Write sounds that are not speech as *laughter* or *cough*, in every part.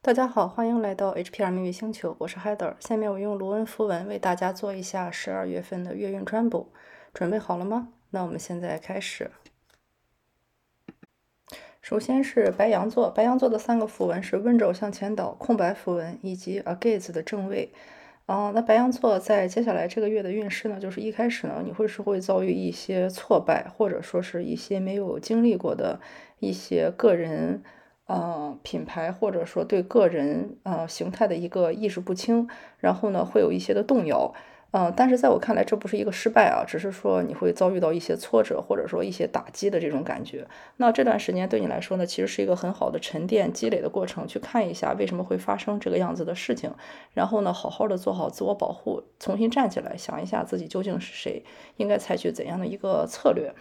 大家好，欢迎来到 HPR 秘密星球，我是 Heather。下面我用卢恩符文为大家做一下十二月份的月运占卜，准备好了吗？那我们现在开始。首先是白羊座，白羊座的三个符文是温柔向前倒、空白符文以及 A Gaze 的正位。啊，那白羊座在接下来这个月的运势呢，就是一开始呢，你会是会遭遇一些挫败，或者说是一些没有经历过的一些个人。呃，品牌或者说对个人呃形态的一个意识不清，然后呢会有一些的动摇，呃，但是在我看来这不是一个失败啊，只是说你会遭遇到一些挫折或者说一些打击的这种感觉。那这段时间对你来说呢，其实是一个很好的沉淀积累的过程，去看一下为什么会发生这个样子的事情，然后呢好好的做好自我保护，重新站起来想一下自己究竟是谁，应该采取怎样的一个策略。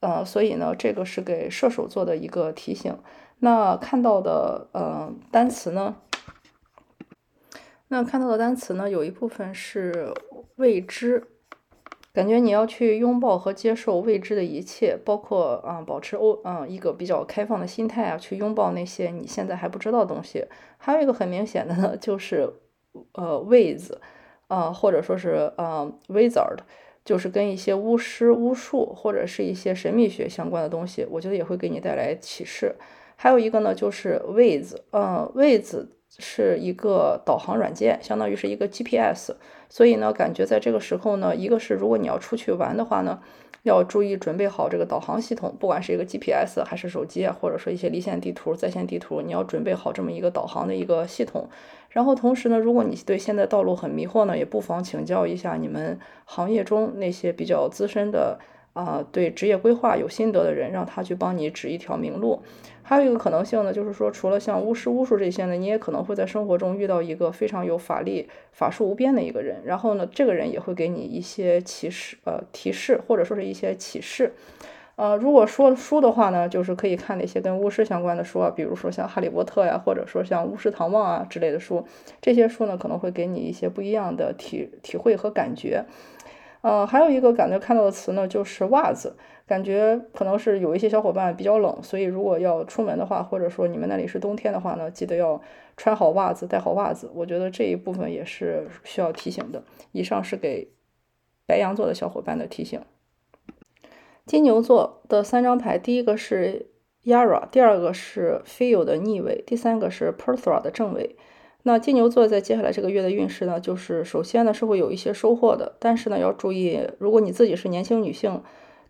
呃，所以呢这个是给射手座的一个提醒。那看到的呃单词呢？那看到的单词呢，有一部分是未知，感觉你要去拥抱和接受未知的一切，包括啊保持欧嗯一个比较开放的心态啊，去拥抱那些你现在还不知道的东西。还有一个很明显的呢，就是呃 wiz 啊或者说是呃 wizard，就是跟一些巫师、巫术或者是一些神秘学相关的东西，我觉得也会给你带来启示。还有一个呢，就是 Waze，嗯，Waze 是一个导航软件，相当于是一个 GPS，所以呢，感觉在这个时候呢，一个是如果你要出去玩的话呢，要注意准备好这个导航系统，不管是一个 GPS 还是手机啊，或者说一些离线地图、在线地图，你要准备好这么一个导航的一个系统。然后同时呢，如果你对现在道路很迷惑呢，也不妨请教一下你们行业中那些比较资深的。啊，对职业规划有心得的人，让他去帮你指一条明路。还有一个可能性呢，就是说，除了像巫师、巫术这些呢，你也可能会在生活中遇到一个非常有法力、法术无边的一个人。然后呢，这个人也会给你一些启示、呃提示，或者说是一些启示。呃，如果说书的话呢，就是可以看那些跟巫师相关的书啊，比如说像《哈利波特》呀，或者说像《巫师唐望》啊之类的书。这些书呢，可能会给你一些不一样的体体会和感觉。呃，还有一个感觉看到的词呢，就是袜子，感觉可能是有一些小伙伴比较冷，所以如果要出门的话，或者说你们那里是冬天的话呢，记得要穿好袜子，带好袜子。我觉得这一部分也是需要提醒的。以上是给白羊座的小伙伴的提醒。金牛座的三张牌，第一个是 Yara，第二个是 Feel 的逆位，第三个是 Perthra 的正位。那金牛座在接下来这个月的运势呢，就是首先呢是会有一些收获的，但是呢要注意，如果你自己是年轻女性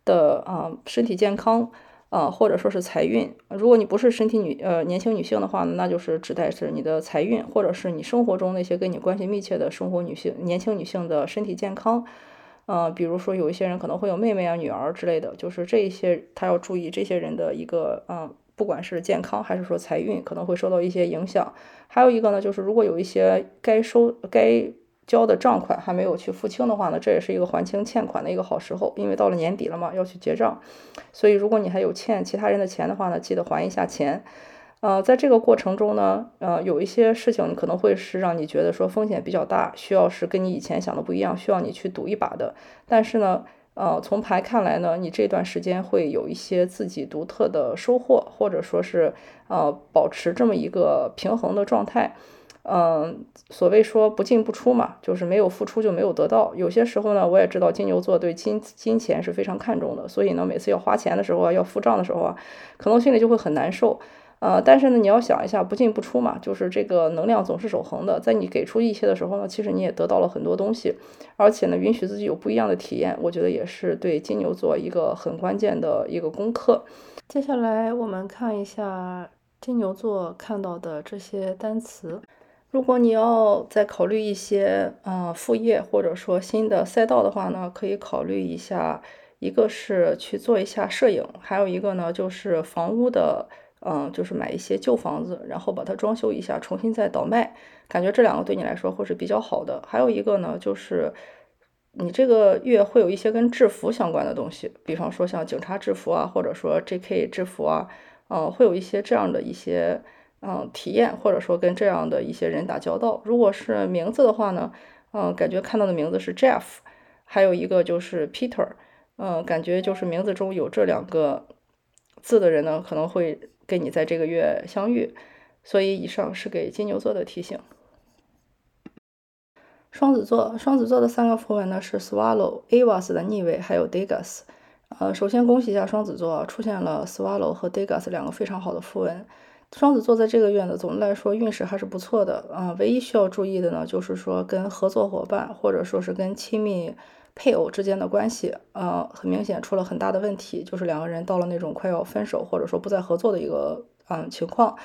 的啊，身体健康啊，或者说是财运，如果你不是身体女呃年轻女性的话呢，那就是指代是你的财运，或者是你生活中那些跟你关系密切的生活女性年轻女性的身体健康，呃，比如说有一些人可能会有妹妹啊、女儿之类的，就是这一些他要注意这些人的一个嗯。不管是健康还是说财运，可能会受到一些影响。还有一个呢，就是如果有一些该收、该交的账款还没有去付清的话呢，这也是一个还清欠款的一个好时候。因为到了年底了嘛，要去结账，所以如果你还有欠其他人的钱的话呢，记得还一下钱。呃，在这个过程中呢，呃，有一些事情可能会是让你觉得说风险比较大，需要是跟你以前想的不一样，需要你去赌一把的。但是呢。呃，从牌看来呢，你这段时间会有一些自己独特的收获，或者说是呃，保持这么一个平衡的状态。嗯，所谓说不进不出嘛，就是没有付出就没有得到。有些时候呢，我也知道金牛座对金金钱是非常看重的，所以呢，每次要花钱的时候啊，要付账的时候啊，可能心里就会很难受。呃，但是呢，你要想一下，不进不出嘛，就是这个能量总是守恒的。在你给出一些的时候呢，其实你也得到了很多东西，而且呢，允许自己有不一样的体验，我觉得也是对金牛座一个很关键的一个功课。接下来我们看一下金牛座看到的这些单词。如果你要再考虑一些呃副业或者说新的赛道的话呢，可以考虑一下，一个是去做一下摄影，还有一个呢就是房屋的。嗯，就是买一些旧房子，然后把它装修一下，重新再倒卖，感觉这两个对你来说会是比较好的。还有一个呢，就是你这个月会有一些跟制服相关的东西，比方说像警察制服啊，或者说 J.K. 制服啊，嗯，会有一些这样的一些嗯体验，或者说跟这样的一些人打交道。如果是名字的话呢，嗯，感觉看到的名字是 Jeff，还有一个就是 Peter，嗯，感觉就是名字中有这两个字的人呢，可能会。跟你在这个月相遇，所以以上是给金牛座的提醒。双子座，双子座的三个符文呢是 Swallow、Avas 的逆位，还有 Degas。呃，首先恭喜一下双子座，出现了 Swallow 和 Degas 两个非常好的符文。双子座在这个月呢，总的来说运势还是不错的啊。唯一需要注意的呢，就是说跟合作伙伴或者说是跟亲密配偶之间的关系，呃，很明显出了很大的问题，就是两个人到了那种快要分手或者说不再合作的一个嗯情况，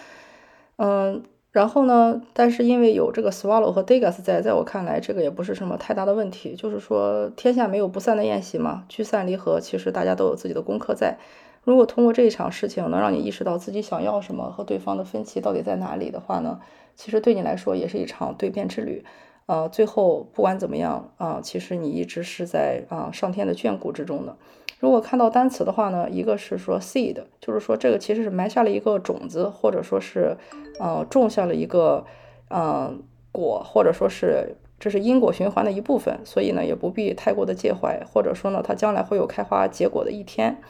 嗯。然后呢？但是因为有这个 Swallow 和 Degas 在，在我看来，这个也不是什么太大的问题。就是说，天下没有不散的宴席嘛，聚散离合，其实大家都有自己的功课在。如果通过这一场事情能让你意识到自己想要什么和对方的分歧到底在哪里的话呢，其实对你来说也是一场蜕变之旅。呃，最后不管怎么样啊，其实你一直是在啊上天的眷顾之中的。如果看到单词的话呢，一个是说 seed，就是说这个其实是埋下了一个种子，或者说是呃种下了一个嗯果，或者说是这是因果循环的一部分，所以呢也不必太过的介怀，或者说呢它将来会有开花结果的一天。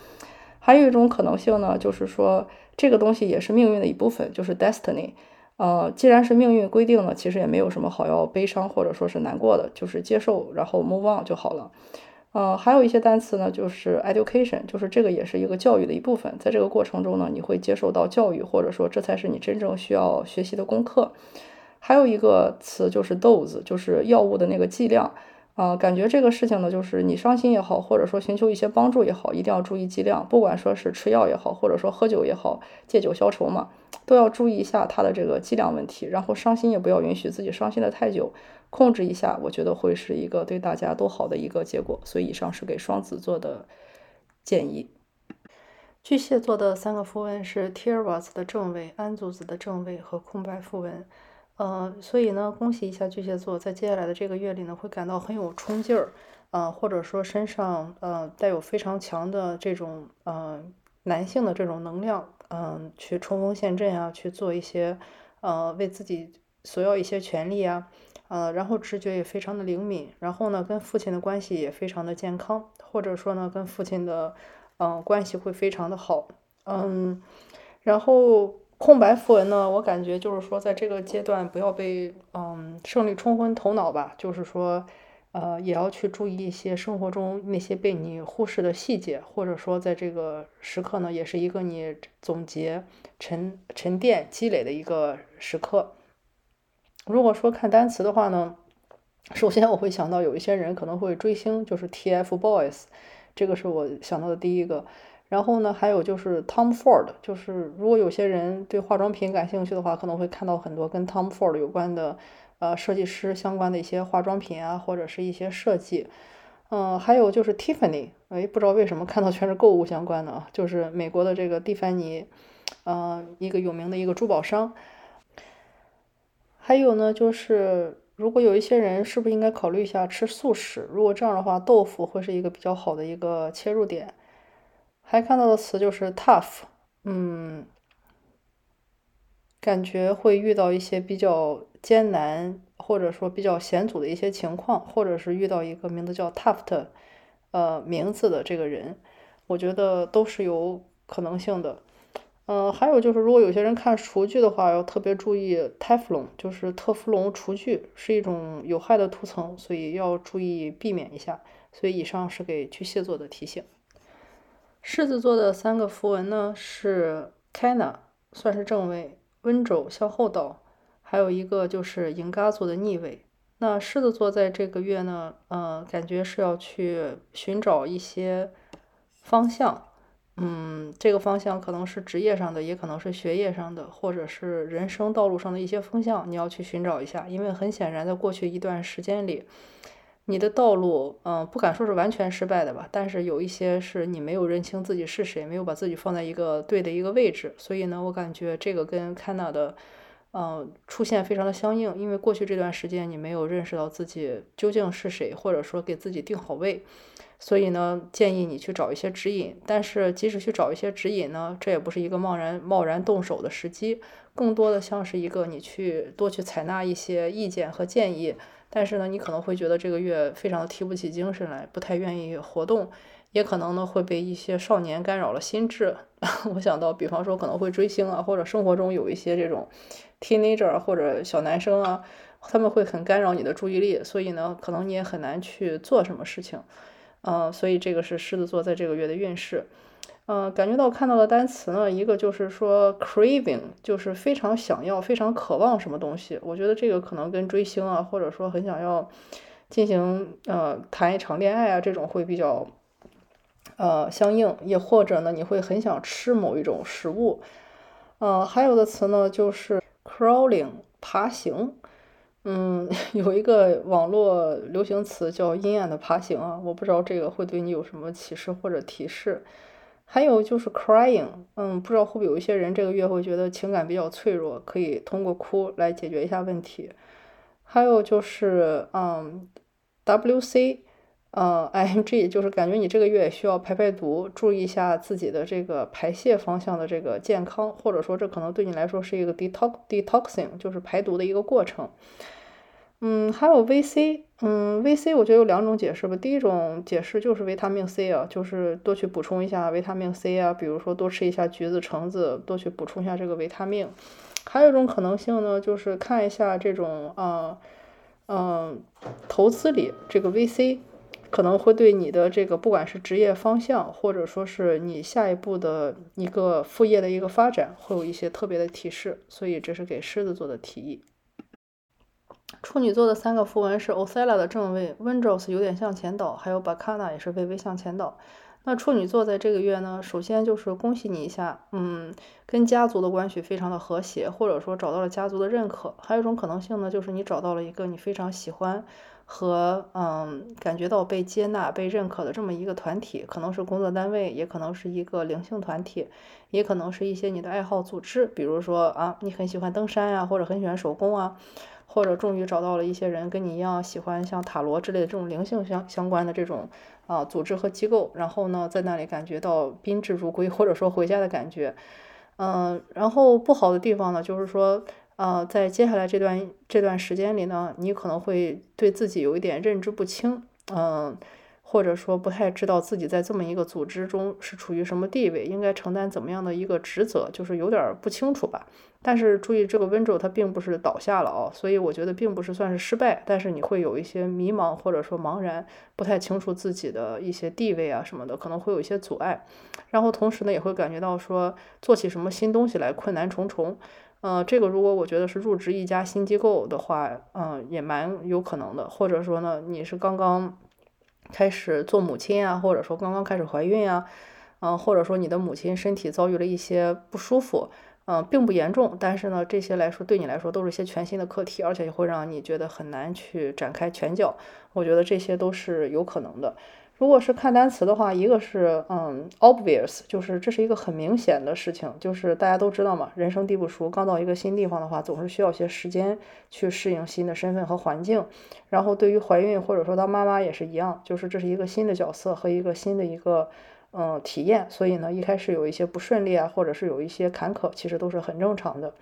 还有一种可能性呢，就是说这个东西也是命运的一部分，就是 destiny。呃，既然是命运规定了，其实也没有什么好要悲伤或者说是难过的，就是接受，然后 move on 就好了。呃，还有一些单词呢，就是 education，就是这个也是一个教育的一部分，在这个过程中呢，你会接受到教育，或者说这才是你真正需要学习的功课。还有一个词就是 dose，就是药物的那个剂量。啊，感觉这个事情呢，就是你伤心也好，或者说寻求一些帮助也好，一定要注意剂量。不管说是吃药也好，或者说喝酒也好，借酒消愁嘛，都要注意一下它的这个剂量问题。然后伤心也不要允许自己伤心的太久，控制一下，我觉得会是一个对大家都好的一个结果。所以以上是给双子座的建议。巨蟹座的三个符文是 t i r v a s 的正位、安祖子的正位和空白符文。呃，所以呢，恭喜一下巨蟹座，在接下来的这个月里呢，会感到很有冲劲儿，呃，或者说身上呃带有非常强的这种呃男性的这种能量，嗯，去冲锋陷阵啊，去做一些呃为自己索要一些权利啊，呃，然后直觉也非常的灵敏，然后呢，跟父亲的关系也非常的健康，或者说呢，跟父亲的嗯关系会非常的好，嗯，然后。空白符文呢？我感觉就是说，在这个阶段不要被嗯胜利冲昏头脑吧。就是说，呃，也要去注意一些生活中那些被你忽视的细节，或者说在这个时刻呢，也是一个你总结、沉沉淀、积累的一个时刻。如果说看单词的话呢，首先我会想到有一些人可能会追星，就是 TFBOYS，这个是我想到的第一个。然后呢，还有就是 Tom Ford，就是如果有些人对化妆品感兴趣的话，可能会看到很多跟 Tom Ford 有关的，呃，设计师相关的一些化妆品啊，或者是一些设计。嗯，还有就是 Tiffany，哎，不知道为什么看到全是购物相关的啊，就是美国的这个蒂凡尼，呃，一个有名的一个珠宝商。还有呢，就是如果有一些人是不是应该考虑一下吃素食？如果这样的话，豆腐会是一个比较好的一个切入点。还看到的词就是 tough，嗯，感觉会遇到一些比较艰难或者说比较险阻的一些情况，或者是遇到一个名字叫 Tuft，呃，名字的这个人，我觉得都是有可能性的。嗯，还有就是，如果有些人看厨具的话，要特别注意 Teflon，就是特氟龙厨具是一种有害的涂层，所以要注意避免一下。所以以上是给巨蟹座的提醒。狮子座的三个符文呢是 Kana，算是正位，温州向后倒，还有一个就是银嘎座的逆位。那狮子座在这个月呢，呃，感觉是要去寻找一些方向，嗯，这个方向可能是职业上的，也可能是学业上的，或者是人生道路上的一些风向，你要去寻找一下。因为很显然，在过去一段时间里。你的道路，嗯，不敢说是完全失败的吧，但是有一些是你没有认清自己是谁，没有把自己放在一个对的一个位置，所以呢，我感觉这个跟 Kana 的，嗯，出现非常的相应，因为过去这段时间你没有认识到自己究竟是谁，或者说给自己定好位，所以呢，建议你去找一些指引，但是即使去找一些指引呢，这也不是一个贸然贸然动手的时机，更多的像是一个你去多去采纳一些意见和建议。但是呢，你可能会觉得这个月非常的提不起精神来，不太愿意活动，也可能呢会被一些少年干扰了心智。*laughs* 我想到，比方说可能会追星啊，或者生活中有一些这种 teenager 或者小男生啊，他们会很干扰你的注意力，所以呢，可能你也很难去做什么事情。嗯，所以这个是狮子座在这个月的运势。嗯，感觉到看到的单词呢，一个就是说 craving，就是非常想要、非常渴望什么东西。我觉得这个可能跟追星啊，或者说很想要进行呃谈一场恋爱啊这种会比较。呃，相应，也或者呢，你会很想吃某一种食物。呃，还有的词呢，就是 crawling，爬行。嗯，*laughs* 有一个网络流行词叫阴暗的爬行啊，我不知道这个会对你有什么启示或者提示。还有就是 crying，嗯，不知道会不会有一些人这个月会觉得情感比较脆弱，可以通过哭来解决一下问题。还有就是，嗯，WC。呃，I N G 就是感觉你这个月需要排排毒，注意一下自己的这个排泄方向的这个健康，或者说这可能对你来说是一个 detox detoxing，就是排毒的一个过程。嗯，还有 V C，嗯，V C 我觉得有两种解释吧。第一种解释就是维他命 C 啊，就是多去补充一下维他命 C 啊，比如说多吃一下橘子、橙子，多去补充一下这个维他命。还有一种可能性呢，就是看一下这种啊，嗯，投资里这个 V C。可能会对你的这个不管是职业方向，或者说是你下一步的一个副业的一个发展，会有一些特别的提示，所以这是给狮子座的提议。处女座的三个符文是 Ocella 的正位，Windrose 有点向前倒，还有 Bacana 也是微微向前倒。那处女座在这个月呢，首先就是恭喜你一下，嗯，跟家族的关系非常的和谐，或者说找到了家族的认可。还有一种可能性呢，就是你找到了一个你非常喜欢。和嗯，感觉到被接纳、被认可的这么一个团体，可能是工作单位，也可能是一个灵性团体，也可能是一些你的爱好组织。比如说啊，你很喜欢登山呀，或者很喜欢手工啊，或者终于找到了一些人跟你一样喜欢像塔罗之类的这种灵性相相关的这种啊组织和机构，然后呢，在那里感觉到宾至如归，或者说回家的感觉。嗯，然后不好的地方呢，就是说。呃，在接下来这段这段时间里呢，你可能会对自己有一点认知不清，嗯，或者说不太知道自己在这么一个组织中是处于什么地位，应该承担怎么样的一个职责，就是有点不清楚吧。但是注意，这个温州它并不是倒下了哦，所以我觉得并不是算是失败，但是你会有一些迷茫或者说茫然，不太清楚自己的一些地位啊什么的，可能会有一些阻碍。然后同时呢，也会感觉到说做起什么新东西来困难重重。呃，这个如果我觉得是入职一家新机构的话，嗯，也蛮有可能的。或者说呢，你是刚刚开始做母亲啊，或者说刚刚开始怀孕啊，嗯，或者说你的母亲身体遭遇了一些不舒服，嗯，并不严重，但是呢，这些来说对你来说都是一些全新的课题，而且会让你觉得很难去展开拳脚。我觉得这些都是有可能的。如果是看单词的话，一个是嗯，obvious，就是这是一个很明显的事情，就是大家都知道嘛，人生地不熟，刚到一个新地方的话，总是需要些时间去适应新的身份和环境。然后对于怀孕或者说当妈妈也是一样，就是这是一个新的角色和一个新的一个嗯体验，所以呢，一开始有一些不顺利啊，或者是有一些坎坷，其实都是很正常的。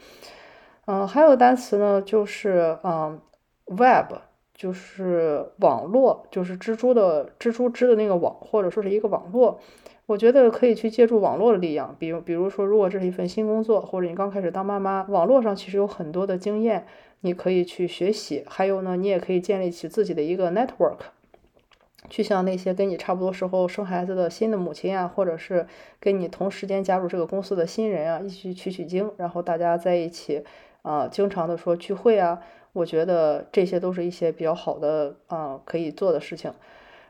嗯，还有单词呢，就是嗯，web。就是网络，就是蜘蛛的蜘蛛织的那个网，或者说是一个网络。我觉得可以去借助网络的力量，比如，比如说，如果这是一份新工作，或者你刚开始当妈妈，网络上其实有很多的经验，你可以去学习。还有呢，你也可以建立起自己的一个 network，去向那些跟你差不多时候生孩子的新的母亲啊，或者是跟你同时间加入这个公司的新人啊，一起取取经，然后大家在一起啊，经常的说聚会啊。我觉得这些都是一些比较好的啊可以做的事情，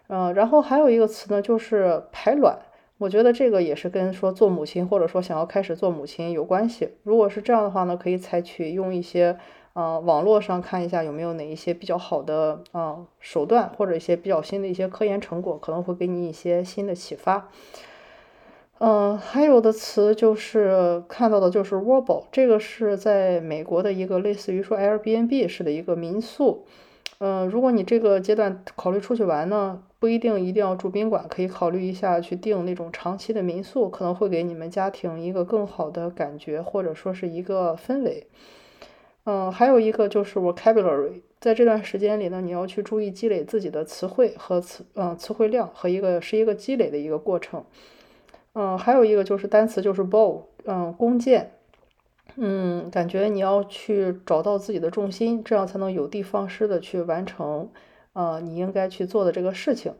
嗯，然后还有一个词呢，就是排卵。我觉得这个也是跟说做母亲或者说想要开始做母亲有关系。如果是这样的话呢，可以采取用一些啊网络上看一下有没有哪一些比较好的啊手段，或者一些比较新的一些科研成果，可能会给你一些新的启发。嗯，还有的词就是看到的，就是 Wobble，这个是在美国的一个类似于说 Airbnb 式的一个民宿。嗯，如果你这个阶段考虑出去玩呢，不一定一定要住宾馆，可以考虑一下去订那种长期的民宿，可能会给你们家庭一个更好的感觉，或者说是一个氛围。嗯，还有一个就是 vocabulary，在这段时间里呢，你要去注意积累自己的词汇和词，嗯，词汇量和一个是一个积累的一个过程。嗯，还有一个就是单词就是 bow，嗯，弓箭。嗯，感觉你要去找到自己的重心，这样才能有的放矢的去完成，呃，你应该去做的这个事情。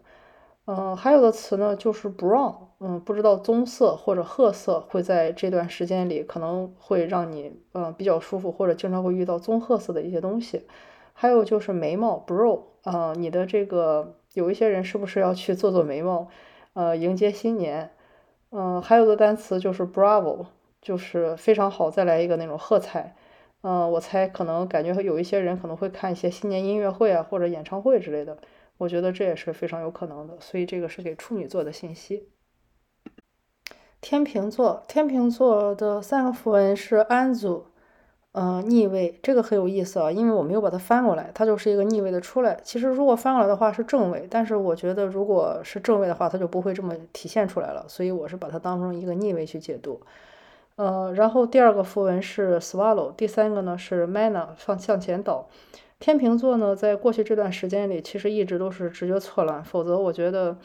嗯，还有的词呢就是 brown，嗯，不知道棕色或者褐色会在这段时间里可能会让你，嗯，比较舒服，或者经常会遇到棕褐色的一些东西。还有就是眉毛 brow，啊，你的这个有一些人是不是要去做做眉毛，呃，迎接新年？嗯，还有的单词就是 bravo。就是非常好，再来一个那种喝彩，嗯，我猜可能感觉有一些人可能会看一些新年音乐会啊，或者演唱会之类的，我觉得这也是非常有可能的，所以这个是给处女座的信息。天平座，天平座的三个符文是安祖，呃，逆位，这个很有意思啊，因为我没有把它翻过来，它就是一个逆位的出来。其实如果翻过来的话是正位，但是我觉得如果是正位的话，它就不会这么体现出来了，所以我是把它当成一个逆位去解读。呃，然后第二个符文是 swallow，第三个呢是 mana，放向前倒。天秤座呢，在过去这段时间里，其实一直都是直觉错乱，否则我觉得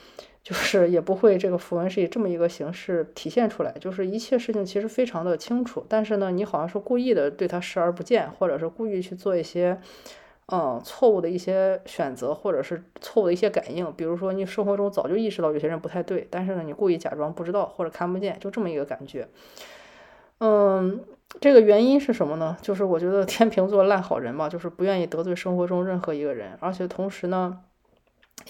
就是也不会这个符文是以这么一个形式体现出来，就是一切事情其实非常的清楚，但是呢，你好像是故意的对他视而不见，或者是故意去做一些嗯错误的一些选择，或者是错误的一些感应，比如说你生活中早就意识到有些人不太对，但是呢，你故意假装不知道或者看不见，就这么一个感觉。嗯，这个原因是什么呢？就是我觉得天秤座烂好人嘛，就是不愿意得罪生活中任何一个人，而且同时呢，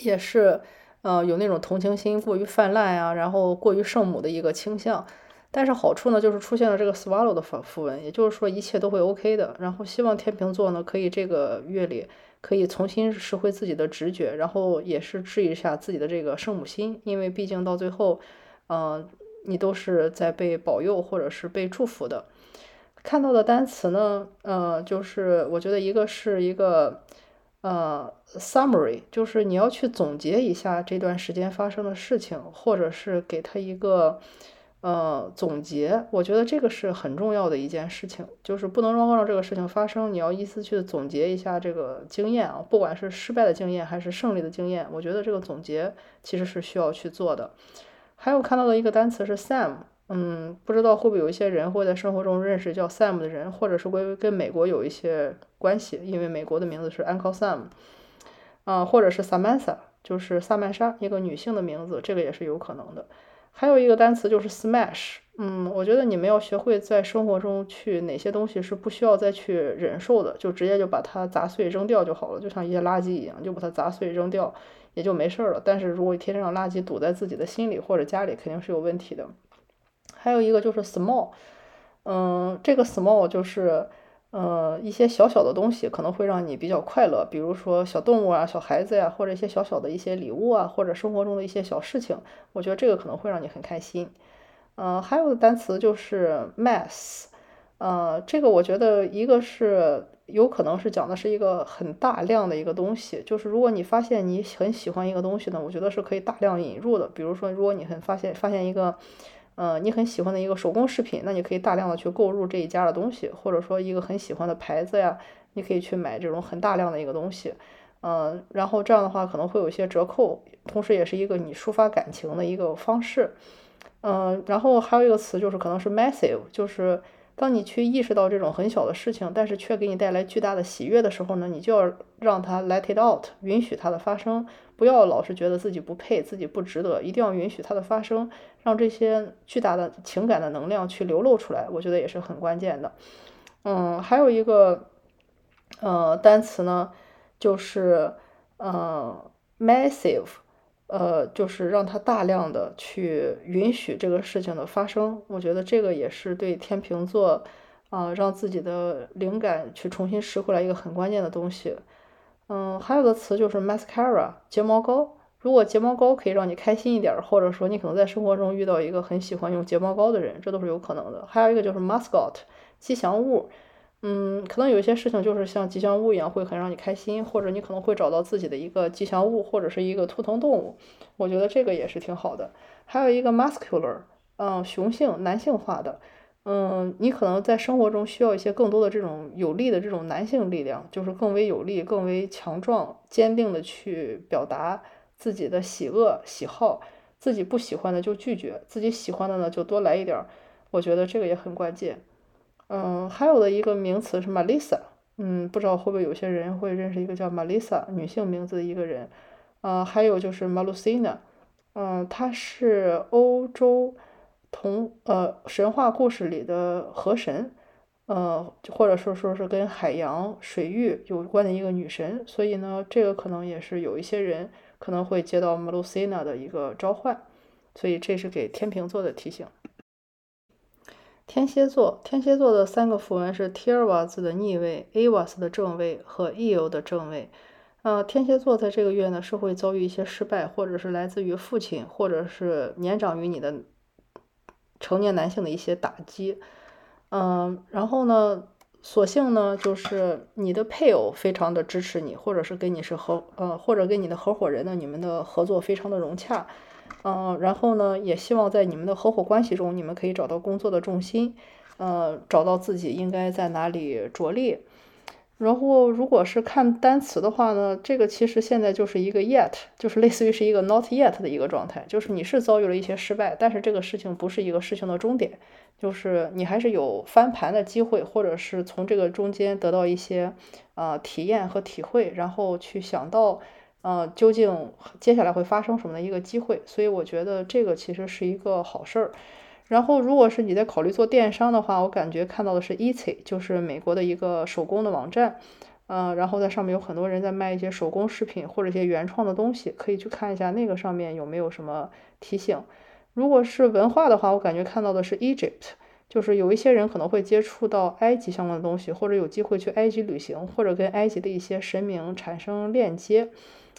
也是呃有那种同情心过于泛滥啊，然后过于圣母的一个倾向。但是好处呢，就是出现了这个 swallow 的符符文，也就是说一切都会 OK 的。然后希望天秤座呢，可以这个月里可以重新拾回自己的直觉，然后也是治一下自己的这个圣母心，因为毕竟到最后，嗯。你都是在被保佑或者是被祝福的。看到的单词呢，呃，就是我觉得一个是一个呃 summary，就是你要去总结一下这段时间发生的事情，或者是给他一个呃总结。我觉得这个是很重要的一件事情，就是不能让让这个事情发生，你要依次去总结一下这个经验啊，不管是失败的经验还是胜利的经验，我觉得这个总结其实是需要去做的。还有看到的一个单词是 Sam，嗯，不知道会不会有一些人会在生活中认识叫 Sam 的人，或者是会跟美国有一些关系，因为美国的名字是 Uncle Sam，啊，或者是 Samantha，就是萨曼莎，一个女性的名字，这个也是有可能的。还有一个单词就是 Smash，嗯，我觉得你们要学会在生活中去哪些东西是不需要再去忍受的，就直接就把它砸碎扔掉就好了，就像一些垃圾一样，就把它砸碎扔掉。也就没事儿了。但是如果天天让垃圾堵在自己的心里或者家里，肯定是有问题的。还有一个就是 small，嗯，这个 small 就是呃一些小小的东西可能会让你比较快乐，比如说小动物啊、小孩子呀，或者一些小小的一些礼物啊，或者生活中的一些小事情，我觉得这个可能会让你很开心。嗯，还有的单词就是 mass，呃，这个我觉得一个是。有可能是讲的是一个很大量的一个东西，就是如果你发现你很喜欢一个东西呢，我觉得是可以大量引入的。比如说，如果你很发现发现一个，呃，你很喜欢的一个手工饰品，那你可以大量的去购入这一家的东西，或者说一个很喜欢的牌子呀，你可以去买这种很大量的一个东西，嗯，然后这样的话可能会有一些折扣，同时也是一个你抒发感情的一个方式，嗯，然后还有一个词就是可能是 massive，就是。当你去意识到这种很小的事情，但是却给你带来巨大的喜悦的时候呢，你就要让它 let it out，允许它的发生，不要老是觉得自己不配，自己不值得，一定要允许它的发生，让这些巨大的情感的能量去流露出来，我觉得也是很关键的。嗯，还有一个呃单词呢，就是呃 massive。呃，就是让它大量的去允许这个事情的发生，我觉得这个也是对天秤座，啊，让自己的灵感去重新拾回来一个很关键的东西。嗯，还有个词就是 mascara 睫毛膏，如果睫毛膏可以让你开心一点，或者说你可能在生活中遇到一个很喜欢用睫毛膏的人，这都是有可能的。还有一个就是 mascot 吉祥物。嗯，可能有一些事情就是像吉祥物一样，会很让你开心，或者你可能会找到自己的一个吉祥物，或者是一个图腾动物。我觉得这个也是挺好的。还有一个 muscular，嗯，雄性、男性化的，嗯，你可能在生活中需要一些更多的这种有力的这种男性力量，就是更为有力、更为强壮、坚定的去表达自己的喜恶、喜好，自己不喜欢的就拒绝，自己喜欢的呢就多来一点儿。我觉得这个也很关键。嗯，还有的一个名词是 Melissa，嗯，不知道会不会有些人会认识一个叫 Melissa 女性名字的一个人。啊，还有就是 Malusina，嗯，她是欧洲。同呃神话故事里的河神，呃或者说说是跟海洋水域有关的一个女神，所以呢，这个可能也是有一些人可能会接到 Melusina 的一个召唤，所以这是给天秤座的提醒。天蝎座，天蝎座的三个符文是 Tiras 的逆位、Avas 的正位和 Eo 的正位。呃，天蝎座在这个月呢是会遭遇一些失败，或者是来自于父亲，或者是年长于你的。成年男性的一些打击，嗯，然后呢，所幸呢，就是你的配偶非常的支持你，或者是跟你是合，呃，或者跟你的合伙人呢，你们的合作非常的融洽，嗯，然后呢，也希望在你们的合伙关系中，你们可以找到工作的重心，呃，找到自己应该在哪里着力。然后，如果是看单词的话呢，这个其实现在就是一个 yet，*laughs* 就是类似于是一个 not yet 的一个状态，就是你是遭遇了一些失败，但是这个事情不是一个事情的终点，就是你还是有翻盘的机会，或者是从这个中间得到一些呃体验和体会，然后去想到呃究竟接下来会发生什么的一个机会，所以我觉得这个其实是一个好事儿。然后，如果是你在考虑做电商的话，我感觉看到的是 Etsy，就是美国的一个手工的网站，嗯，然后在上面有很多人在卖一些手工饰品或者一些原创的东西，可以去看一下那个上面有没有什么提醒。如果是文化的话，我感觉看到的是 Egypt，就是有一些人可能会接触到埃及相关的东西，或者有机会去埃及旅行，或者跟埃及的一些神明产生链接，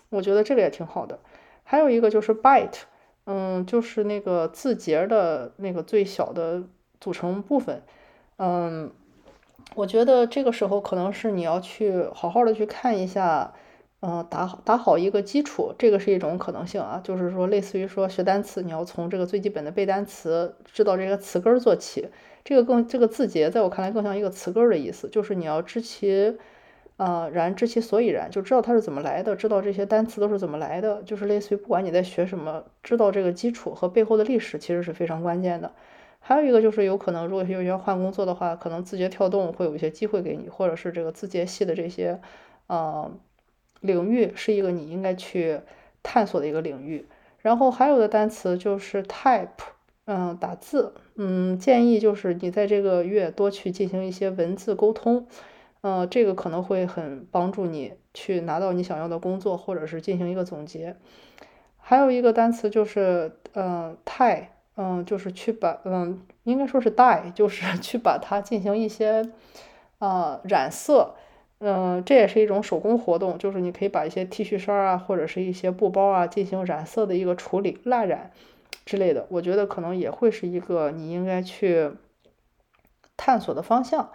我觉得这个也挺好的。还有一个就是 Byte。嗯，就是那个字节的那个最小的组成部分。嗯，我觉得这个时候可能是你要去好好的去看一下，嗯，打好打好一个基础，这个是一种可能性啊。就是说，类似于说学单词，你要从这个最基本的背单词，知道这个词根做起。这个更这个字节，在我看来更像一个词根的意思，就是你要知其。啊，然知其所以然，就知道它是怎么来的，知道这些单词都是怎么来的，就是类似于不管你在学什么，知道这个基础和背后的历史其实是非常关键的。还有一个就是有可能，如果有要换工作的话，可能字节跳动会有一些机会给你，或者是这个字节系的这些啊领域是一个你应该去探索的一个领域。然后还有的单词就是 type，嗯，打字，嗯，建议就是你在这个月多去进行一些文字沟通。呃，这个可能会很帮助你去拿到你想要的工作，或者是进行一个总结。还有一个单词就是，嗯，tie，嗯，就是去把，嗯，应该说是 dye，就是 *laughs* 去把它进行一些，啊，染色。嗯，这也是一种手工活动，就是你可以把一些 T 恤衫啊，或者是一些布包啊，进行染色的一个处理，蜡染之类的。我觉得可能也会是一个你应该去探索的方向。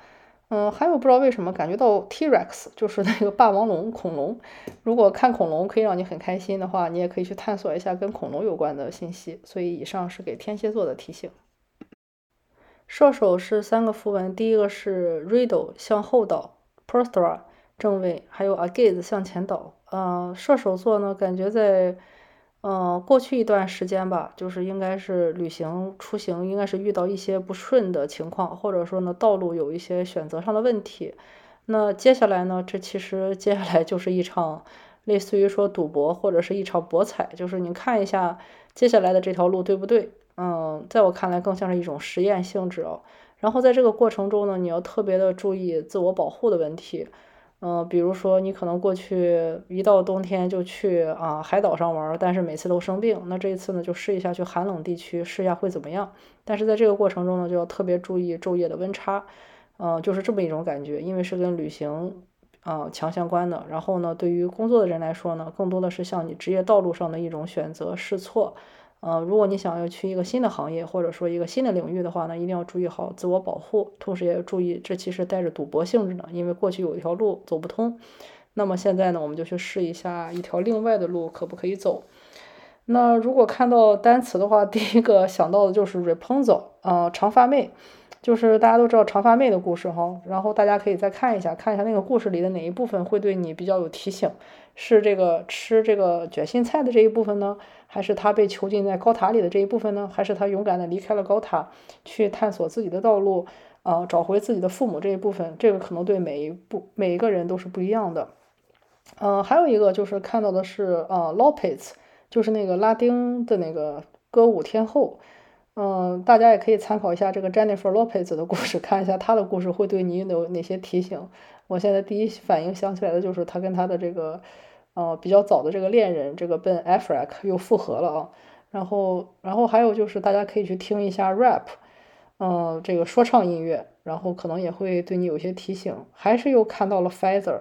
嗯，还有不知道为什么感觉到 T-Rex 就是那个霸王龙恐龙。如果看恐龙可以让你很开心的话，你也可以去探索一下跟恐龙有关的信息。所以以上是给天蝎座的提醒。射手是三个符文，第一个是 Riddle 向后倒，Prostra 正位，还有 Agaze 向前倒。嗯，射手座呢，感觉在。嗯，过去一段时间吧，就是应该是旅行出行，应该是遇到一些不顺的情况，或者说呢，道路有一些选择上的问题。那接下来呢，这其实接下来就是一场类似于说赌博，或者是一场博彩，就是你看一下接下来的这条路对不对？嗯，在我看来更像是一种实验性质哦。然后在这个过程中呢，你要特别的注意自我保护的问题。嗯，比如说你可能过去一到冬天就去啊海岛上玩，但是每次都生病。那这一次呢，就试一下去寒冷地区试一下会怎么样。但是在这个过程中呢，就要特别注意昼夜的温差。嗯，就是这么一种感觉，因为是跟旅行啊强相关的。然后呢，对于工作的人来说呢，更多的是像你职业道路上的一种选择试错。呃，如果你想要去一个新的行业，或者说一个新的领域的话呢，一定要注意好自我保护，同时也要注意这其实带着赌博性质的，因为过去有一条路走不通，那么现在呢，我们就去试一下一条另外的路可不可以走。那如果看到单词的话，第一个想到的就是 Rapunzel，呃，长发妹，就是大家都知道长发妹的故事哈，然后大家可以再看一下，看一下那个故事里的哪一部分会对你比较有提醒，是这个吃这个卷心菜的这一部分呢，还是他被囚禁在高塔里的这一部分呢，还是他勇敢的离开了高塔去探索自己的道路啊，找回自己的父母这一部分，这个可能对每一部每一个人都是不一样的。嗯，还有一个就是看到的是啊，Lopez，就是那个拉丁的那个歌舞天后。嗯，大家也可以参考一下这个 Jennifer Lopez 的故事，看一下她的故事会对你有哪些提醒。我现在第一反应想起来的就是她跟她的这个呃比较早的这个恋人这个 Ben Affleck 又复合了啊。然后，然后还有就是大家可以去听一下 rap，嗯，这个说唱音乐，然后可能也会对你有些提醒。还是又看到了 Feather。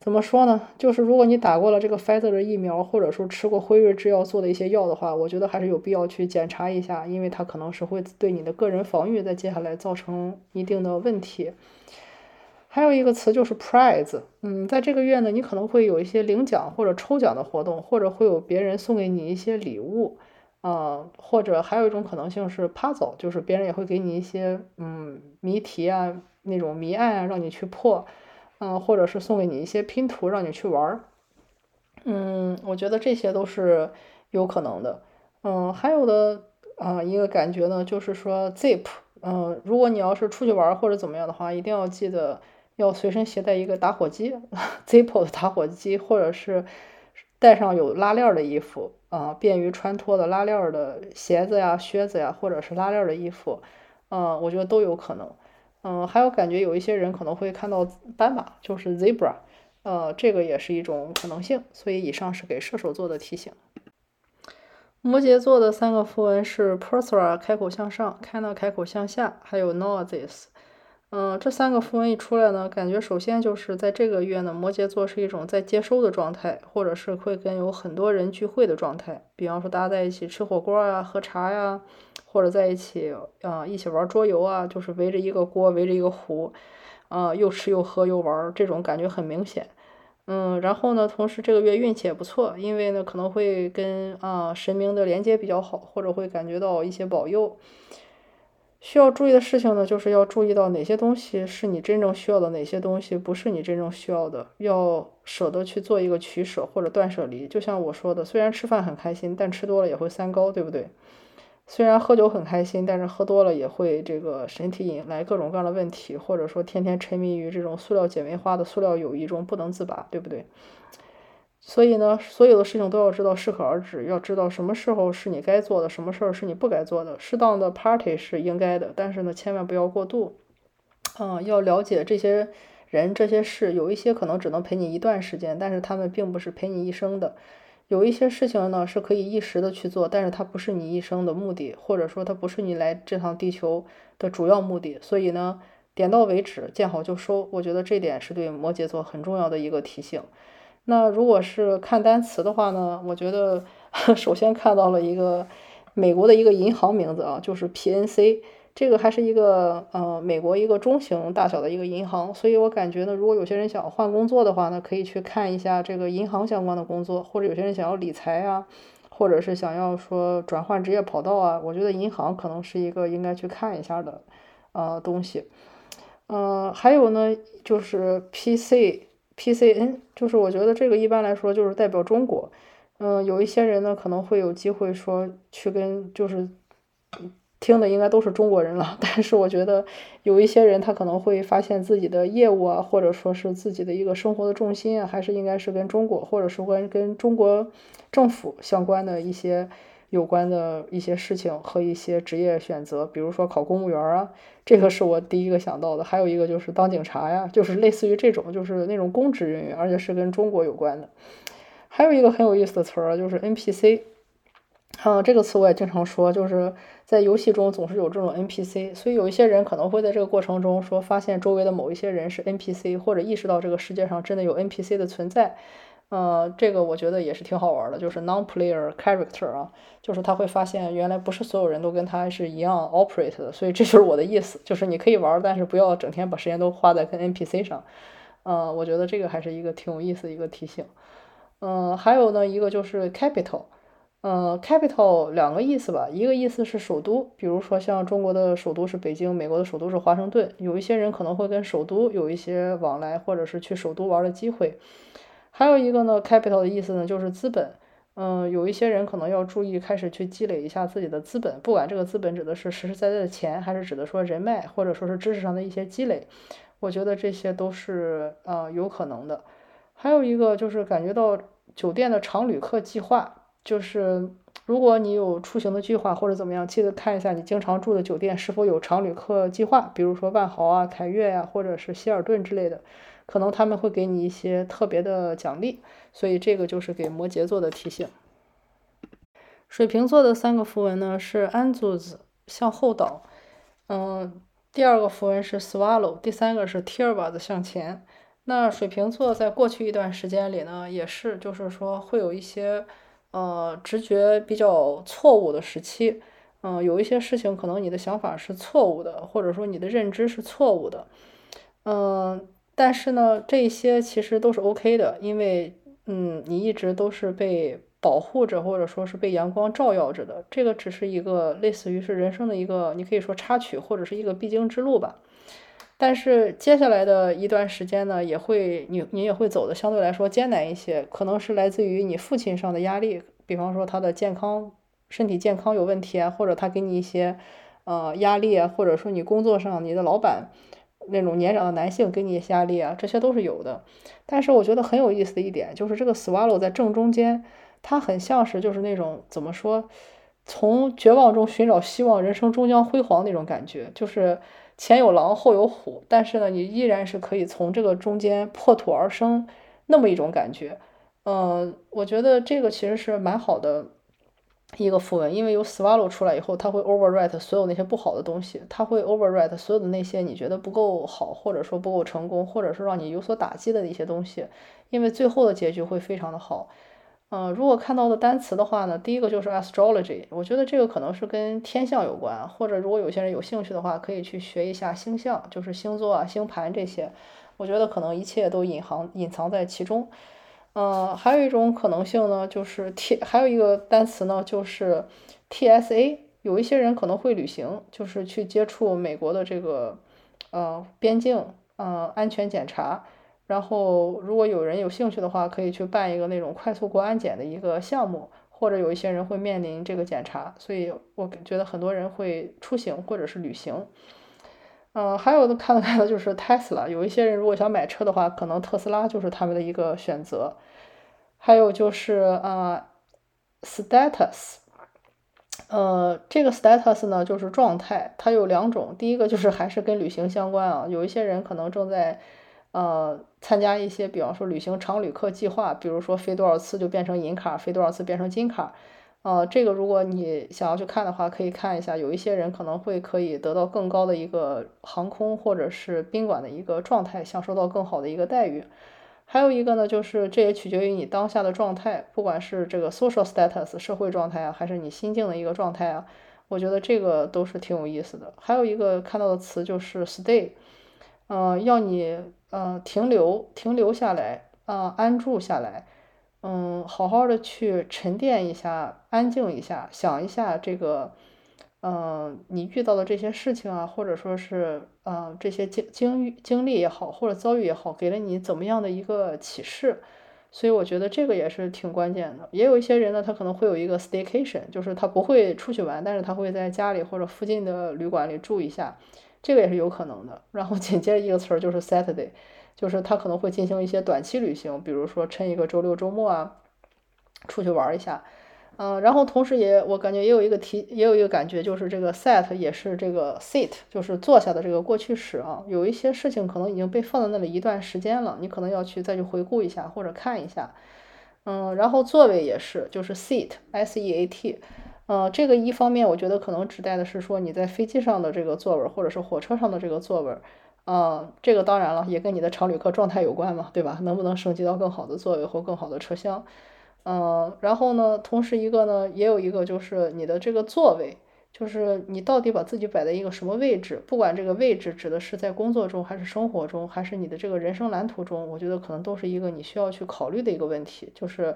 怎么说呢？就是如果你打过了这个 Pfizer 的疫苗，或者说吃过辉瑞制药做的一些药的话，我觉得还是有必要去检查一下，因为它可能是会对你的个人防御在接下来造成一定的问题。还有一个词就是 prize，嗯，在这个月呢，你可能会有一些领奖或者抽奖的活动，或者会有别人送给你一些礼物，啊，或者还有一种可能性是 puzzle，就是别人也会给你一些嗯谜题啊，那种谜案啊，让你去破。嗯，或者是送给你一些拼图，让你去玩儿。嗯，我觉得这些都是有可能的。嗯，还有的啊，一个感觉呢，就是说 Zip。嗯，如果你要是出去玩或者怎么样的话，一定要记得要随身携带一个打火机，*laughs* Zippo 的打火机，或者是带上有拉链的衣服啊，便于穿脱的拉链的鞋子呀、靴子呀，或者是拉链的衣服。嗯，我觉得都有可能。嗯，还有感觉有一些人可能会看到斑马，就是 zebra，呃，这个也是一种可能性。所以以上是给射手座的提醒。摩羯座的三个符文是 Persra 开口向上，Cana 开口向下，还有 Noses。嗯，这三个符文一出来呢，感觉首先就是在这个月呢，摩羯座是一种在接收的状态，或者是会跟有很多人聚会的状态。比方说大家在一起吃火锅啊、喝茶呀。或者在一起啊，一起玩桌游啊，就是围着一个锅，围着一个壶，啊，又吃又喝又玩，这种感觉很明显。嗯，然后呢，同时这个月运气也不错，因为呢可能会跟啊神明的连接比较好，或者会感觉到一些保佑。需要注意的事情呢，就是要注意到哪些东西是你真正需要的，哪些东西不是你真正需要的，要舍得去做一个取舍或者断舍离。就像我说的，虽然吃饭很开心，但吃多了也会三高，对不对？虽然喝酒很开心，但是喝多了也会这个身体引来各种各样的问题，或者说天天沉迷于这种塑料姐妹花的塑料友谊中不能自拔，对不对？所以呢，所有的事情都要知道适可而止，要知道什么时候是你该做的，什么事儿是你不该做的。适当的 party 是应该的，但是呢，千万不要过度。嗯，要了解这些人、这些事，有一些可能只能陪你一段时间，但是他们并不是陪你一生的。有一些事情呢是可以一时的去做，但是它不是你一生的目的，或者说它不是你来这趟地球的主要目的。所以呢，点到为止，见好就收。我觉得这点是对摩羯座很重要的一个提醒。那如果是看单词的话呢，我觉得 *laughs* 首先看到了一个美国的一个银行名字啊，就是 PNC。这个还是一个呃美国一个中型大小的一个银行，所以我感觉呢，如果有些人想换工作的话呢，可以去看一下这个银行相关的工作，或者有些人想要理财啊，或者是想要说转换职业跑道啊，我觉得银行可能是一个应该去看一下的呃东西。嗯，还有呢，就是 PC P.C.N 就是我觉得这个一般来说就是代表中国。嗯，有一些人呢可能会有机会说去跟就是。听的应该都是中国人了，*laughs* 但是我觉得有一些人他可能会发现自己的业务啊，或者说是自己的一个生活的重心啊，还是应该是跟中国，或者是跟跟中国政府相关的一些有关的一些事情和一些职业选择，比如说考公务员啊，这个是我第一个想到的。还有一个就是当警察呀，就是类似于这种，就是那种公职人员，而且是跟中国有关的。还有一个很有意思的词儿就是 NPC。嗯，这个词我也经常说，就是在游戏中总是有这种 NPC，所以有一些人可能会在这个过程中说发现周围的某一些人是 NPC，或者意识到这个世界上真的有 NPC 的存在。呃，这个我觉得也是挺好玩的，就是 non-player character 啊，就是他会发现原来不是所有人都跟他是一样 operate 的，所以这就是我的意思，就是你可以玩，但是不要整天把时间都花在跟 NPC 上。呃，我觉得这个还是一个挺有意思的一个提醒。嗯，还有呢，一个就是 capital。呃，capital 两个意思吧，一个意思是首都，比如说像中国的首都是北京，美国的首都是华盛顿，有一些人可能会跟首都有一些往来，或者是去首都玩的机会。还有一个呢，capital 的意思呢就是资本，嗯，有一些人可能要注意开始去积累一下自己的资本，不管这个资本指的是实实在在的钱，还是指的说人脉，或者说是知识上的一些积累，我觉得这些都是呃有可能的。还有一个就是感觉到酒店的常旅客计划。就是如果你有出行的计划或者怎么样，记得看一下你经常住的酒店是否有常旅客计划，比如说万豪啊、凯悦呀，或者是希尔顿之类的，可能他们会给你一些特别的奖励。所以这个就是给摩羯座的提醒。水瓶座的三个符文呢是安祖子向后倒，嗯，第二个符文是 swallow，第三个是 tear 子向前。那水瓶座在过去一段时间里呢，也是就是说会有一些。呃，直觉比较错误的时期，嗯，有一些事情可能你的想法是错误的，或者说你的认知是错误的，嗯，但是呢，这些其实都是 OK 的，因为，嗯，你一直都是被保护着，或者说是被阳光照耀着的，这个只是一个类似于是人生的一个，你可以说插曲，或者是一个必经之路吧。但是接下来的一段时间呢，也会你你也会走的相对来说艰难一些，可能是来自于你父亲上的压力，比方说他的健康身体健康有问题啊，或者他给你一些呃压力啊，或者说你工作上你的老板那种年长的男性给你一些压力啊，这些都是有的。但是我觉得很有意思的一点就是这个 swallow 在正中间，它很像是就是那种怎么说，从绝望中寻找希望，人生终将辉煌那种感觉，就是。前有狼，后有虎，但是呢，你依然是可以从这个中间破土而生，那么一种感觉。嗯，我觉得这个其实是蛮好的一个符文，因为有 swallow 出来以后，它会 overwrite 所有那些不好的东西，它会 overwrite 所有的那些你觉得不够好，或者说不够成功，或者说让你有所打击的一些东西，因为最后的结局会非常的好。嗯，如果看到的单词的话呢，第一个就是 astrology，我觉得这个可能是跟天象有关，或者如果有些人有兴趣的话，可以去学一下星象，就是星座啊、星盘这些，我觉得可能一切都隐含隐藏在其中。嗯，还有一种可能性呢，就是 T，还有一个单词呢，就是 TSA，有一些人可能会旅行，就是去接触美国的这个呃边境呃安全检查。然后，如果有人有兴趣的话，可以去办一个那种快速过安检的一个项目，或者有一些人会面临这个检查，所以我觉得很多人会出行或者是旅行。嗯，还有的看得 *laughs* 看的就是 Tesla，有一些人如果想买车的话，可能特斯拉就是他们的一个选择。还有就是啊，status，呃，这个 status 呢就是状态，它有两种，第一个就是还是跟旅行相关啊，有一些人可能正在。呃，参加一些，比方说旅行长旅客计划，比如说飞多少次就变成银卡，飞多少次变成金卡。呃，这个如果你想要去看的话，可以看一下。有一些人可能会可以得到更高的一个航空或者是宾馆的一个状态，享受到更好的一个待遇。还有一个呢，就是这也取决于你当下的状态，不管是这个 social status 社会状态啊，还是你心境的一个状态啊，我觉得这个都是挺有意思的。还有一个看到的词就是 stay，嗯，要你。嗯，停留停留下来，啊，安住下来，嗯，好好的去沉淀一下，安静一下，想一下这个，嗯，你遇到的这些事情啊，或者说是，嗯，这些经经经历也好，或者遭遇也好，给了你怎么样的一个启示？所以我觉得这个也是挺关键的。也有一些人呢，他可能会有一个 staycation，就是他不会出去玩，但是他会在家里或者附近的旅馆里住一下。这个也是有可能的，然后紧接着一个词儿就是 Saturday，就是他可能会进行一些短期旅行，比如说趁一个周六周末啊，出去玩一下，嗯，然后同时也我感觉也有一个提，也有一个感觉就是这个 set 也是这个 sit，就是坐下的这个过去式啊，有一些事情可能已经被放在那里一段时间了，你可能要去再去回顾一下或者看一下，嗯，然后座位也是，就是 seat，s e a t。呃，这个一方面我觉得可能指代的是说你在飞机上的这个座位，或者是火车上的这个座位，啊，这个当然了，也跟你的常旅客状态有关嘛，对吧？能不能升级到更好的座位或更好的车厢？嗯，然后呢，同时一个呢，也有一个就是你的这个座位，就是你到底把自己摆在一个什么位置？不管这个位置指的是在工作中，还是生活中，还是你的这个人生蓝图中，我觉得可能都是一个你需要去考虑的一个问题，就是。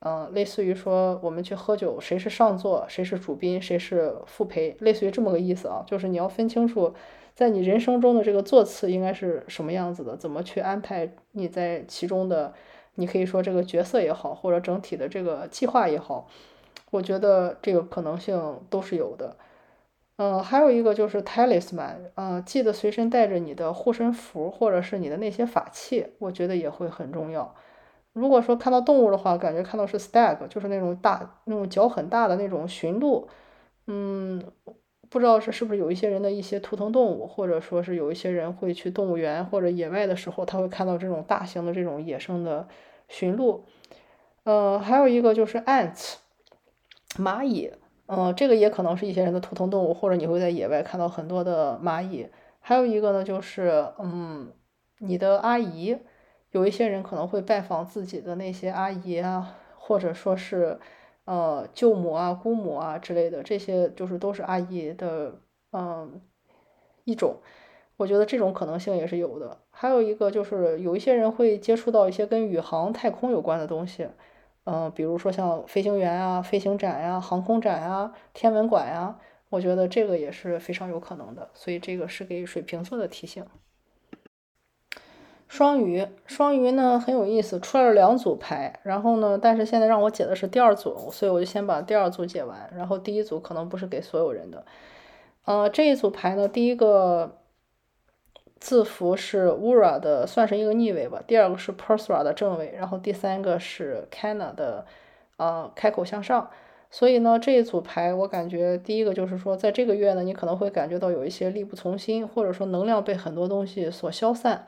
嗯，类似于说我们去喝酒，谁是上座，谁是主宾，谁是副陪，类似于这么个意思啊。就是你要分清楚，在你人生中的这个座次应该是什么样子的，怎么去安排你在其中的，你可以说这个角色也好，或者整体的这个计划也好，我觉得这个可能性都是有的。嗯，还有一个就是 talisman，嗯，记得随身带着你的护身符或者是你的那些法器，我觉得也会很重要。如果说看到动物的话，感觉看到是 stag，就是那种大、那种脚很大的那种驯鹿。嗯，不知道是是不是有一些人的一些图腾动物，或者说是有一些人会去动物园或者野外的时候，他会看到这种大型的这种野生的驯鹿。呃，还有一个就是 ants，蚂蚁。嗯，这个也可能是一些人的图腾动物，或者你会在野外看到很多的蚂蚁。还有一个呢，就是嗯，你的阿姨。有一些人可能会拜访自己的那些阿姨啊，或者说是呃舅母啊、姑母啊之类的，这些就是都是阿姨的嗯一种。我觉得这种可能性也是有的。还有一个就是有一些人会接触到一些跟宇航太空有关的东西，嗯，比如说像飞行员啊、飞行展呀、航空展呀、天文馆呀，我觉得这个也是非常有可能的。所以这个是给水瓶座的提醒。双鱼，双鱼呢很有意思，出来了两组牌，然后呢，但是现在让我解的是第二组，所以我就先把第二组解完，然后第一组可能不是给所有人的。呃，这一组牌呢，第一个字符是 Ura 的，算是一个逆位吧，第二个是 Persra 的正位，然后第三个是 Kana 的，呃，开口向上。所以呢，这一组牌我感觉第一个就是说，在这个月呢，你可能会感觉到有一些力不从心，或者说能量被很多东西所消散。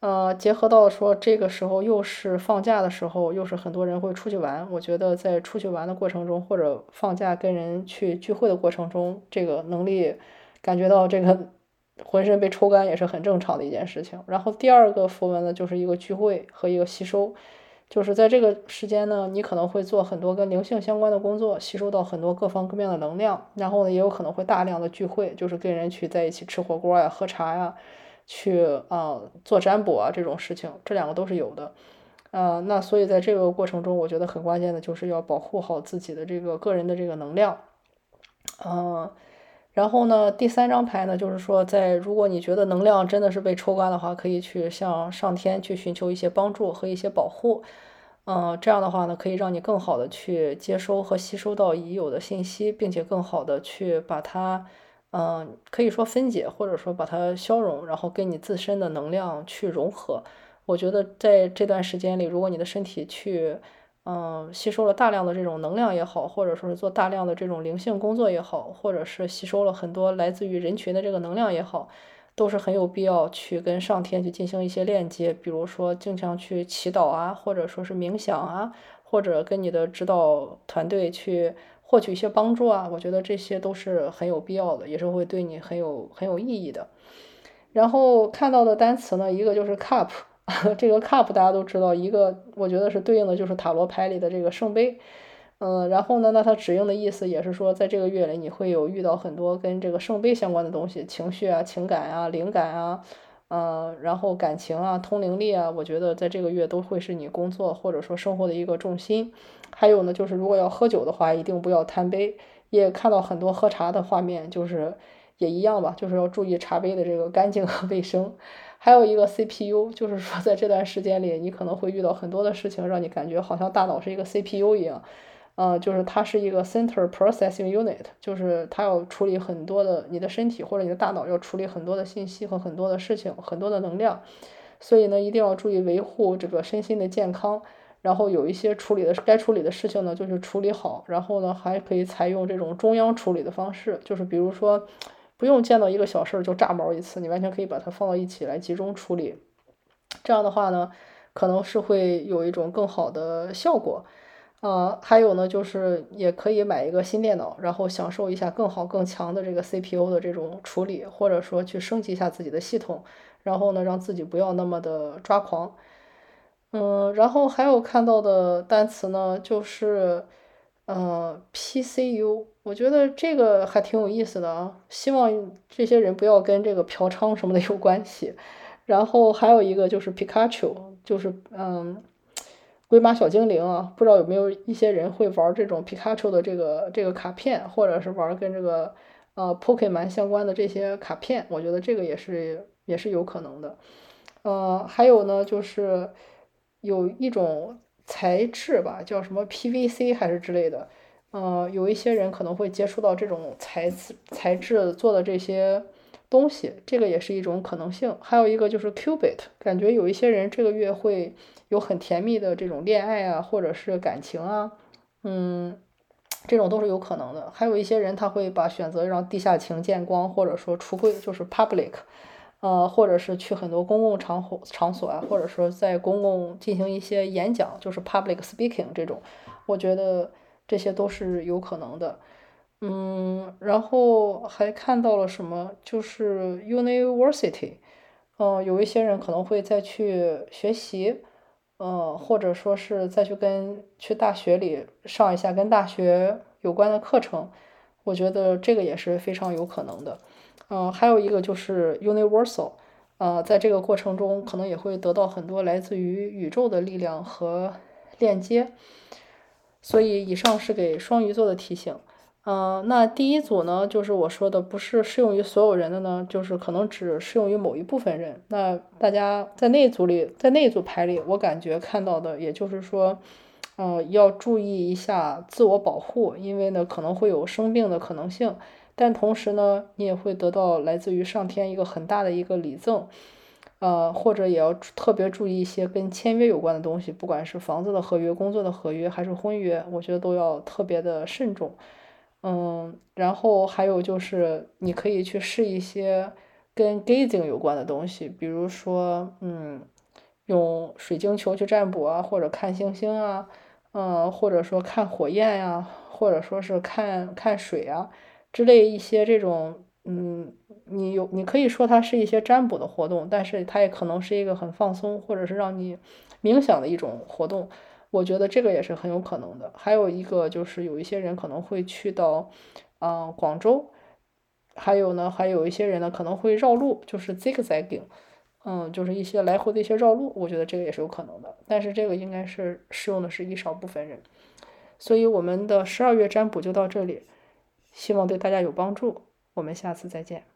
呃，结合到说这个时候又是放假的时候，又是很多人会出去玩。我觉得在出去玩的过程中，或者放假跟人去聚会的过程中，这个能力感觉到这个浑身被抽干也是很正常的一件事情。然后第二个符文呢，就是一个聚会和一个吸收，就是在这个时间呢，你可能会做很多跟灵性相关的工作，吸收到很多各方各面的能量。然后呢，也有可能会大量的聚会，就是跟人去在一起吃火锅呀、喝茶呀。去啊做占卜啊这种事情，这两个都是有的，呃，那所以在这个过程中，我觉得很关键的就是要保护好自己的这个个人的这个能量，嗯，然后呢，第三张牌呢，就是说在如果你觉得能量真的是被抽干的话，可以去向上天去寻求一些帮助和一些保护，嗯，这样的话呢，可以让你更好的去接收和吸收到已有的信息，并且更好的去把它。嗯，可以说分解，或者说把它消融，然后跟你自身的能量去融合。我觉得在这段时间里，如果你的身体去，嗯，吸收了大量的这种能量也好，或者说是做大量的这种灵性工作也好，或者是吸收了很多来自于人群的这个能量也好，都是很有必要去跟上天去进行一些链接，比如说经常去祈祷啊，或者说是冥想啊，或者跟你的指导团队去。获取一些帮助啊，我觉得这些都是很有必要的，也是会对你很有很有意义的。然后看到的单词呢，一个就是 cup，*laughs* 这个 cup 大家都知道，一个我觉得是对应的就是塔罗牌里的这个圣杯。嗯，然后呢，那它指应的意思也是说，在这个月里你会有遇到很多跟这个圣杯相关的东西，情绪啊、情感啊、灵感啊。嗯，然后感情啊，通灵力啊，我觉得在这个月都会是你工作或者说生活的一个重心。还有呢，就是如果要喝酒的话，一定不要贪杯。也看到很多喝茶的画面，就是也一样吧，就是要注意茶杯的这个干净和卫生。还有一个 CPU，就是说在这段时间里，你可能会遇到很多的事情，让你感觉好像大脑是一个 CPU 一样。呃，就是它是一个 center processing unit，就是它要处理很多的你的身体或者你的大脑要处理很多的信息和很多的事情，很多的能量，所以呢，一定要注意维护这个身心的健康。然后有一些处理的该处理的事情呢，就是处理好。然后呢，还可以采用这种中央处理的方式，就是比如说，不用见到一个小事儿就炸毛一次，你完全可以把它放到一起来集中处理。这样的话呢，可能是会有一种更好的效果。呃，还有呢，就是也可以买一个新电脑，然后享受一下更好更强的这个 CPU 的这种处理，或者说去升级一下自己的系统，然后呢，让自己不要那么的抓狂。嗯，然后还有看到的单词呢，就是呃 PCU，我觉得这个还挺有意思的啊，希望这些人不要跟这个嫖娼什么的有关系。然后还有一个就是 Pikachu，就是嗯。鬼马小精灵啊，不知道有没有一些人会玩这种皮卡丘的这个这个卡片，或者是玩跟这个呃 Pokemon 相关的这些卡片，我觉得这个也是也是有可能的。呃，还有呢，就是有一种材质吧，叫什么 PVC 还是之类的，呃，有一些人可能会接触到这种材质材质做的这些东西，这个也是一种可能性。还有一个就是 Qubit，感觉有一些人这个月会有很甜蜜的这种恋爱啊，或者是感情啊，嗯，这种都是有可能的。还有一些人他会把选择让地下情见光，或者说出柜，就是 Public。呃，或者是去很多公共场所场所啊，或者说在公共进行一些演讲，就是 public speaking 这种，我觉得这些都是有可能的。嗯，然后还看到了什么，就是 university，嗯，有一些人可能会再去学习，嗯，或者说是再去跟去大学里上一下跟大学有关的课程，我觉得这个也是非常有可能的。嗯，还有一个就是 universal，呃，在这个过程中可能也会得到很多来自于宇宙的力量和链接，所以以上是给双鱼座的提醒。嗯，那第一组呢，就是我说的不是适用于所有人的呢，就是可能只适用于某一部分人。那大家在那组里，在那一组牌里，我感觉看到的，也就是说，嗯，要注意一下自我保护，因为呢可能会有生病的可能性。但同时呢，你也会得到来自于上天一个很大的一个礼赠，呃，或者也要特别注意一些跟签约有关的东西，不管是房子的合约、工作的合约还是婚约，我觉得都要特别的慎重。嗯，然后还有就是你可以去试一些跟 gazing 有关的东西，比如说，嗯，用水晶球去占卜啊，或者看星星啊，嗯，或者说看火焰呀，或者说是看看水啊。之类一些这种，嗯，你有你可以说它是一些占卜的活动，但是它也可能是一个很放松，或者是让你冥想的一种活动。我觉得这个也是很有可能的。还有一个就是有一些人可能会去到，嗯，广州，还有呢，还有一些人呢可能会绕路，就是 zigzagging，嗯，就是一些来回的一些绕路。我觉得这个也是有可能的，但是这个应该是适用的是一少部分人。所以我们的十二月占卜就到这里。希望对大家有帮助，我们下次再见。